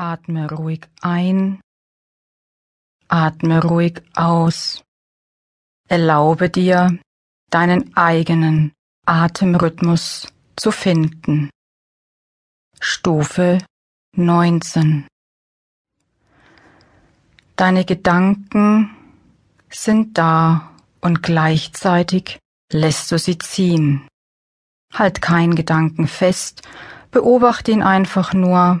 Atme ruhig ein, atme ruhig aus. Erlaube dir, deinen eigenen Atemrhythmus zu finden. Stufe 19 Deine Gedanken sind da und gleichzeitig lässt du sie ziehen. Halt keinen Gedanken fest, beobachte ihn einfach nur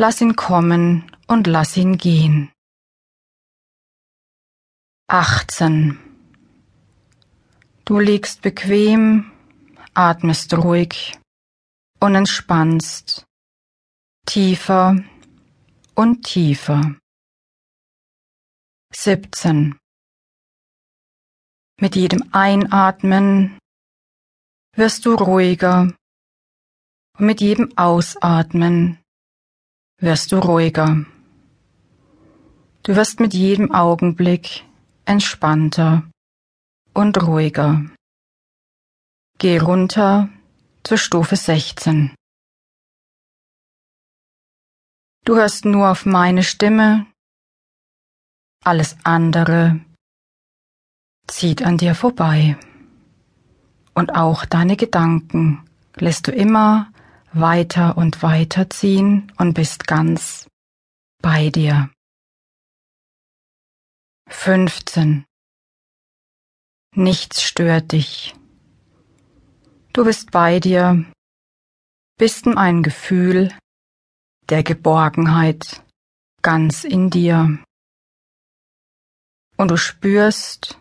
Lass ihn kommen und lass ihn gehen. 18. Du liegst bequem, atmest ruhig und entspannst tiefer und tiefer. 17. Mit jedem Einatmen wirst du ruhiger und mit jedem Ausatmen wirst du ruhiger. Du wirst mit jedem Augenblick entspannter und ruhiger. Geh runter zur Stufe 16. Du hörst nur auf meine Stimme, alles andere zieht an dir vorbei. Und auch deine Gedanken lässt du immer weiter und weiter ziehen und bist ganz bei dir. 15. Nichts stört dich. Du bist bei dir, bist in ein Gefühl der Geborgenheit ganz in dir. Und du spürst,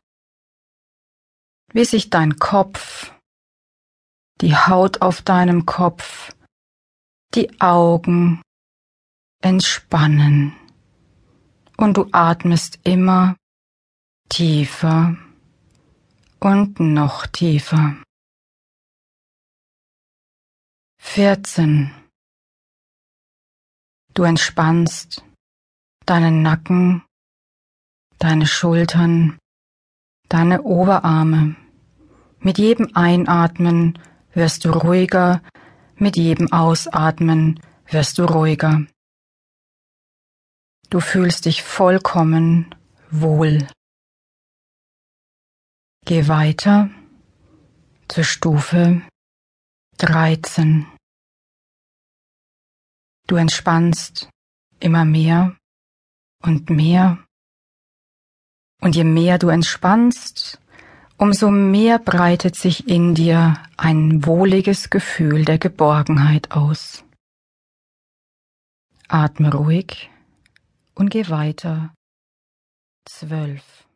wie sich dein Kopf, die Haut auf deinem Kopf die Augen entspannen und du atmest immer tiefer und noch tiefer. 14. Du entspannst deinen Nacken, deine Schultern, deine Oberarme. Mit jedem Einatmen wirst du ruhiger mit jedem Ausatmen wirst du ruhiger. Du fühlst dich vollkommen wohl. Geh weiter zur Stufe 13. Du entspannst immer mehr und mehr. Und je mehr du entspannst, umso mehr breitet sich in dir ein wohliges Gefühl der Geborgenheit aus. Atme ruhig und geh weiter. Zwölf.